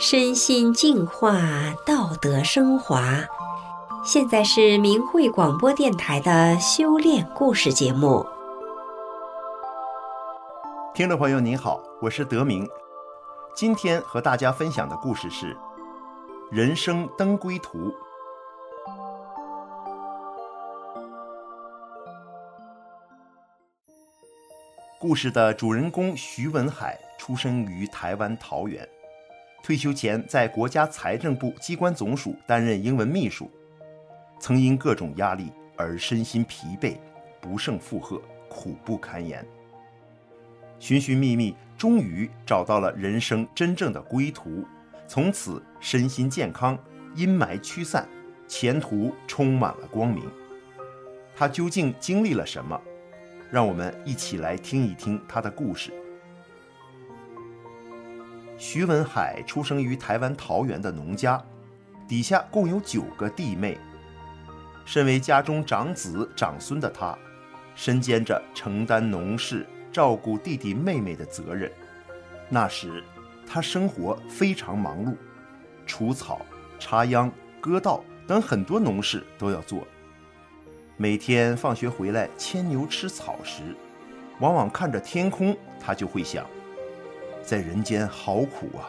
身心净化，道德升华。现在是明慧广播电台的修炼故事节目。听众朋友您好，我是德明。今天和大家分享的故事是《人生登归途》。故事的主人公徐文海出生于台湾桃园。退休前，在国家财政部机关总署担任英文秘书，曾因各种压力而身心疲惫，不胜负荷，苦不堪言。寻寻觅觅，终于找到了人生真正的归途，从此身心健康，阴霾驱散，前途充满了光明。他究竟经历了什么？让我们一起来听一听他的故事。徐文海出生于台湾桃园的农家，底下共有九个弟妹。身为家中长子长孙的他，身兼着承担农事、照顾弟弟妹妹的责任。那时，他生活非常忙碌，除草、插秧、割稻等很多农事都要做。每天放学回来牵牛吃草时，往往看着天空，他就会想。在人间好苦啊，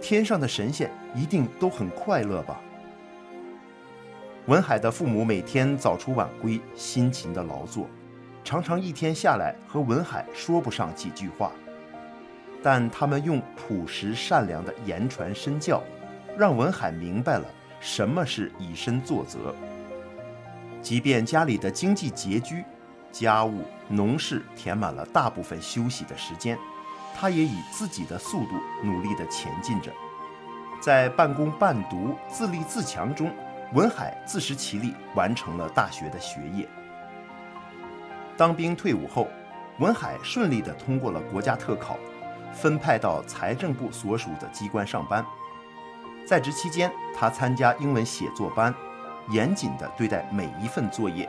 天上的神仙一定都很快乐吧？文海的父母每天早出晚归，辛勤的劳作，常常一天下来和文海说不上几句话，但他们用朴实善良的言传身教，让文海明白了什么是以身作则。即便家里的经济拮据，家务农事填满了大部分休息的时间。他也以自己的速度努力地前进着，在半工半读、自立自强中，文海自食其力，完成了大学的学业。当兵退伍后，文海顺利地通过了国家特考，分派到财政部所属的机关上班。在职期间，他参加英文写作班，严谨地对待每一份作业。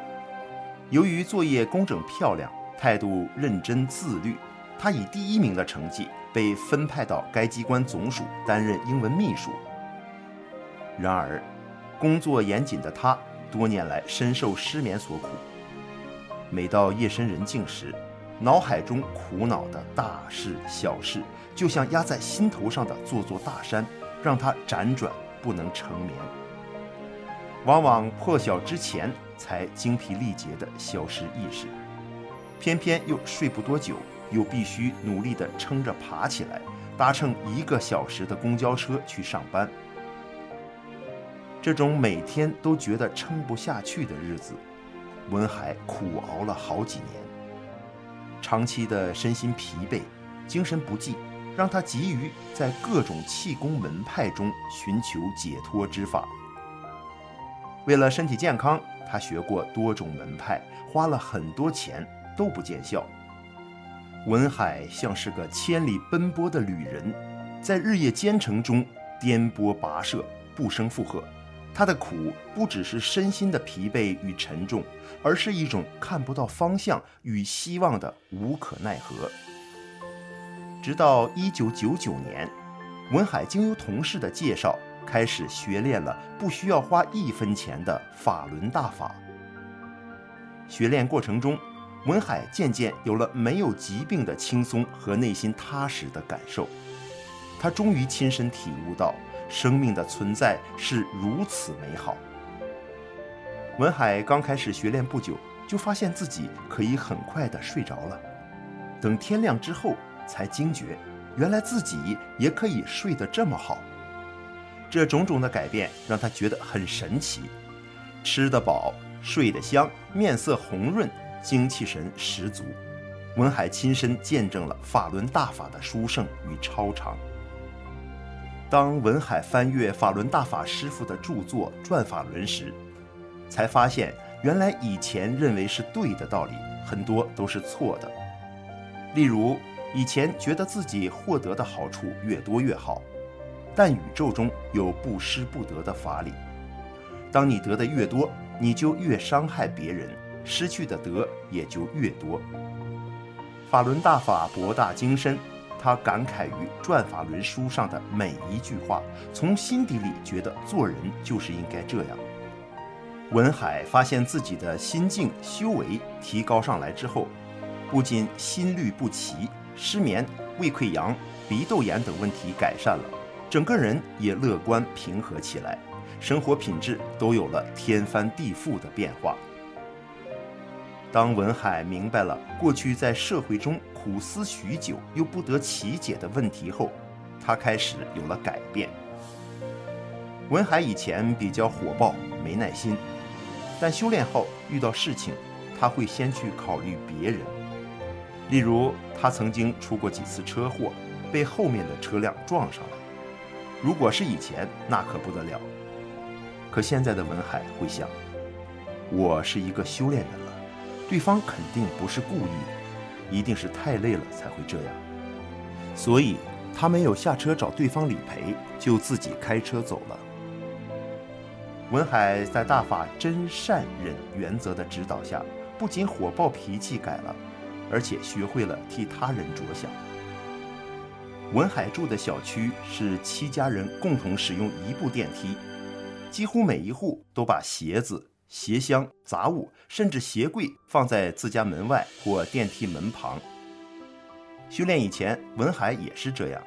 由于作业工整漂亮，态度认真自律。他以第一名的成绩被分派到该机关总署担任英文秘书。然而，工作严谨的他多年来深受失眠所苦。每到夜深人静时，脑海中苦恼的大事小事，就像压在心头上的座座大山，让他辗转不能成眠。往往破晓之前才精疲力竭地消失意识，偏偏又睡不多久。又必须努力地撑着爬起来，搭乘一个小时的公交车去上班。这种每天都觉得撑不下去的日子，文海苦熬了好几年。长期的身心疲惫、精神不济，让他急于在各种气功门派中寻求解脱之法。为了身体健康，他学过多种门派，花了很多钱，都不见效。文海像是个千里奔波的旅人，在日夜兼程中颠簸跋涉，不胜负荷。他的苦不只是身心的疲惫与沉重，而是一种看不到方向与希望的无可奈何。直到一九九九年，文海经由同事的介绍，开始学练了不需要花一分钱的法轮大法。学练过程中，文海渐渐有了没有疾病的轻松和内心踏实的感受，他终于亲身体悟到生命的存在是如此美好。文海刚开始学练不久，就发现自己可以很快地睡着了，等天亮之后才惊觉，原来自己也可以睡得这么好。这种种的改变让他觉得很神奇，吃得饱，睡得香，面色红润。精气神十足，文海亲身见证了法轮大法的殊胜与超常。当文海翻阅法轮大法师父的著作《转法轮》时，才发现原来以前认为是对的道理，很多都是错的。例如，以前觉得自己获得的好处越多越好，但宇宙中有不失不得的法理，当你得的越多，你就越伤害别人。失去的德也就越多。法轮大法博大精深，他感慨于转法轮书上的每一句话，从心底里觉得做人就是应该这样。文海发现自己的心境修为提高上来之后，不仅心律不齐、失眠、胃溃疡、鼻窦炎等问题改善了，整个人也乐观平和起来，生活品质都有了天翻地覆的变化。当文海明白了过去在社会中苦思许久又不得其解的问题后，他开始有了改变。文海以前比较火爆、没耐心，但修炼后遇到事情，他会先去考虑别人。例如，他曾经出过几次车祸，被后面的车辆撞上了。如果是以前，那可不得了。可现在的文海会想：我是一个修炼人。对方肯定不是故意，一定是太累了才会这样。所以他没有下车找对方理赔，就自己开车走了。文海在大法真善忍原则的指导下，不仅火爆脾气改了，而且学会了替他人着想。文海住的小区是七家人共同使用一部电梯，几乎每一户都把鞋子。鞋箱、杂物，甚至鞋柜放在自家门外或电梯门旁。修炼以前，文海也是这样，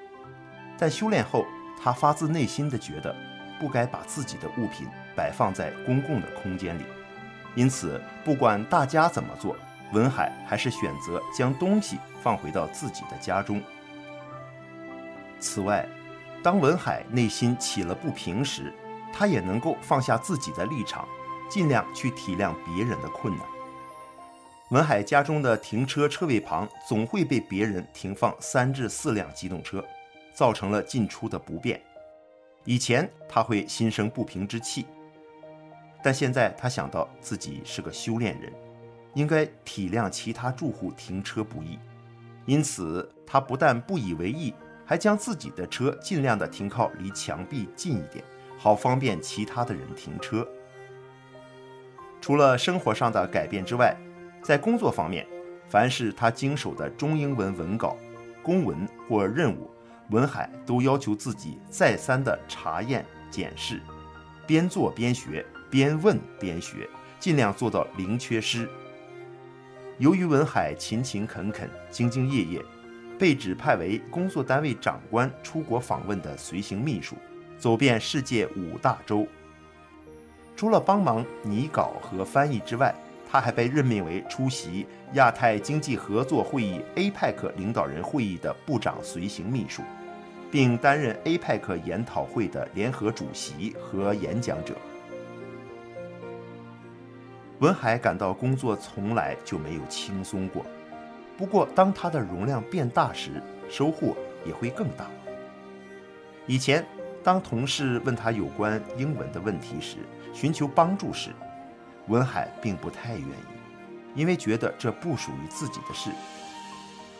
但修炼后，他发自内心的觉得不该把自己的物品摆放在公共的空间里，因此，不管大家怎么做，文海还是选择将东西放回到自己的家中。此外，当文海内心起了不平时，他也能够放下自己的立场。尽量去体谅别人的困难。文海家中的停车车位旁总会被别人停放三至四辆机动车，造成了进出的不便。以前他会心生不平之气，但现在他想到自己是个修炼人，应该体谅其他住户停车不易，因此他不但不以为意，还将自己的车尽量的停靠离墙壁近一点，好方便其他的人停车。除了生活上的改变之外，在工作方面，凡是他经手的中英文文稿、公文或任务，文海都要求自己再三的查验检视，边做边学，边问边学，尽量做到零缺失。由于文海勤勤恳恳、兢兢业业，被指派为工作单位长官出国访问的随行秘书，走遍世界五大洲。除了帮忙拟稿和翻译之外，他还被任命为出席亚太经济合作会议 （APEC） 领导人会议的部长随行秘书，并担任 APEC 研讨会的联合主席和演讲者。文海感到工作从来就没有轻松过，不过当他的容量变大时，收获也会更大。以前，当同事问他有关英文的问题时，寻求帮助时，文海并不太愿意，因为觉得这不属于自己的事。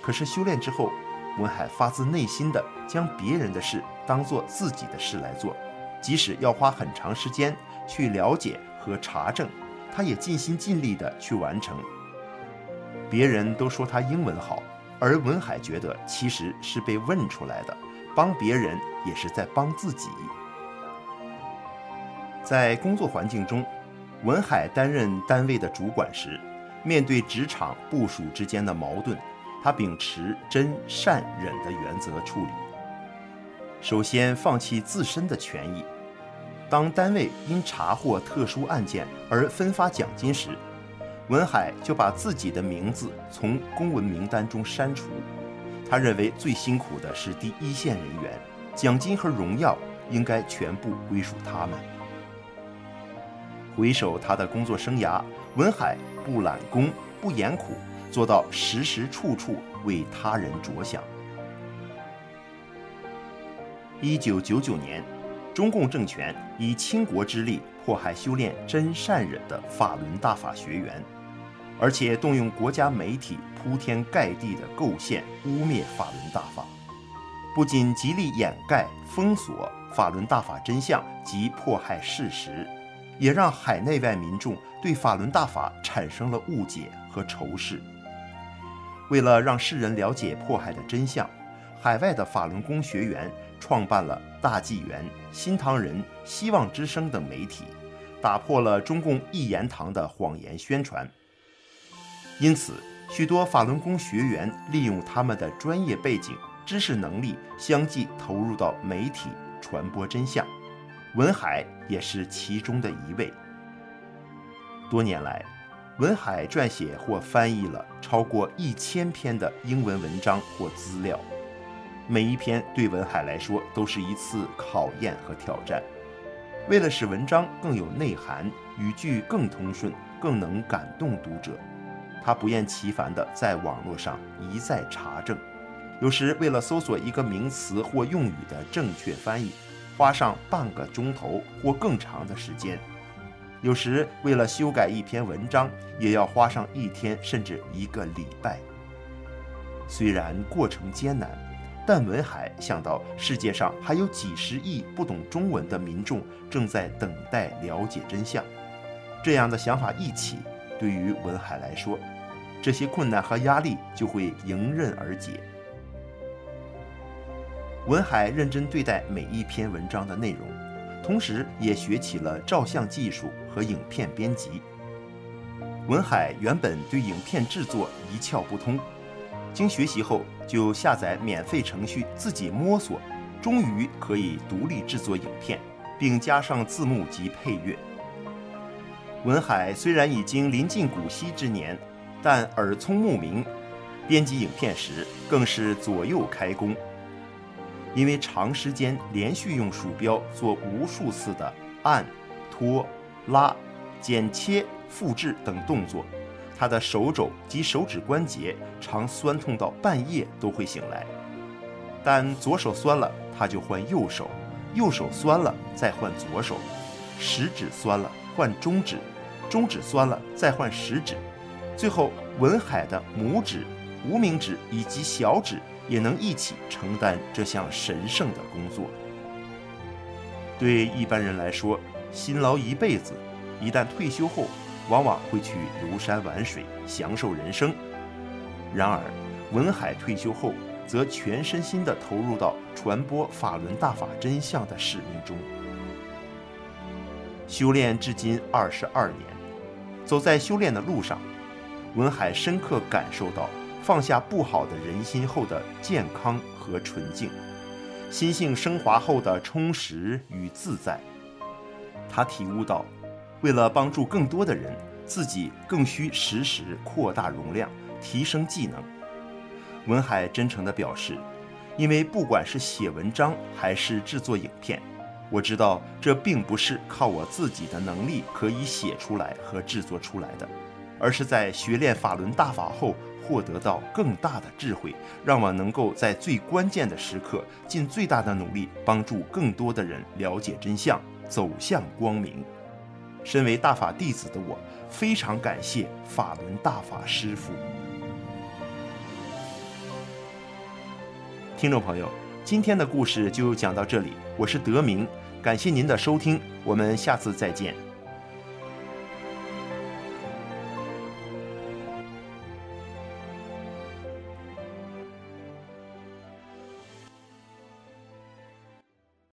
可是修炼之后，文海发自内心的将别人的事当做自己的事来做，即使要花很长时间去了解和查证，他也尽心尽力的去完成。别人都说他英文好，而文海觉得其实是被问出来的，帮别人也是在帮自己。在工作环境中，文海担任单位的主管时，面对职场部属之间的矛盾，他秉持真善忍的原则处理。首先放弃自身的权益，当单位因查获特殊案件而分发奖金时，文海就把自己的名字从公文名单中删除。他认为最辛苦的是第一线人员，奖金和荣耀应该全部归属他们。回首他的工作生涯，文海不揽功、不言苦，做到时时处处为他人着想。一九九九年，中共政权以倾国之力迫害修炼真善忍的法轮大法学员，而且动用国家媒体铺天盖地的构陷污蔑法轮大法，不仅极力掩盖、封锁法轮大法真相及迫害事实。也让海内外民众对法轮大法产生了误解和仇视。为了让世人了解迫害的真相，海外的法轮功学员创办了大纪元、新唐人、希望之声等媒体，打破了中共一言堂的谎言宣传。因此，许多法轮功学员利用他们的专业背景、知识能力，相继投入到媒体传播真相。文海也是其中的一位。多年来，文海撰写或翻译了超过一千篇的英文文章或资料，每一篇对文海来说都是一次考验和挑战。为了使文章更有内涵，语句更通顺，更能感动读者。他不厌其烦地在网络上一再查证，有时为了搜索一个名词或用语的正确翻译，花上半个钟头或更长的时间；有时为了修改一篇文章，也要花上一天甚至一个礼拜。虽然过程艰难，但文海想到世界上还有几十亿不懂中文的民众正在等待了解真相，这样的想法一起，对于文海来说，这些困难和压力就会迎刃而解。文海认真对待每一篇文章的内容，同时也学起了照相技术和影片编辑。文海原本对影片制作一窍不通，经学习后就下载免费程序自己摸索，终于可以独立制作影片，并加上字幕及配乐。文海虽然已经临近古稀之年。但耳聪目明，编辑影片时更是左右开弓。因为长时间连续用鼠标做无数次的按、拖、拉、剪切、复制等动作，他的手肘及手指关节常酸痛到半夜都会醒来。但左手酸了，他就换右手；右手酸了，再换左手；食指酸了，换中指；中指酸了，再换食指。最后，文海的拇指、无名指以及小指也能一起承担这项神圣的工作。对一般人来说，辛劳一辈子，一旦退休后，往往会去游山玩水，享受人生。然而，文海退休后，则全身心地投入到传播法轮大法真相的使命中。修炼至今二十二年，走在修炼的路上。文海深刻感受到放下不好的人心后的健康和纯净，心性升华后的充实与自在。他体悟到，为了帮助更多的人，自己更需时时扩大容量，提升技能。文海真诚地表示，因为不管是写文章还是制作影片，我知道这并不是靠我自己的能力可以写出来和制作出来的。而是在学练法轮大法后，获得到更大的智慧，让我能够在最关键的时刻，尽最大的努力，帮助更多的人了解真相，走向光明。身为大法弟子的我，非常感谢法轮大法师父。听众朋友，今天的故事就讲到这里，我是德明，感谢您的收听，我们下次再见。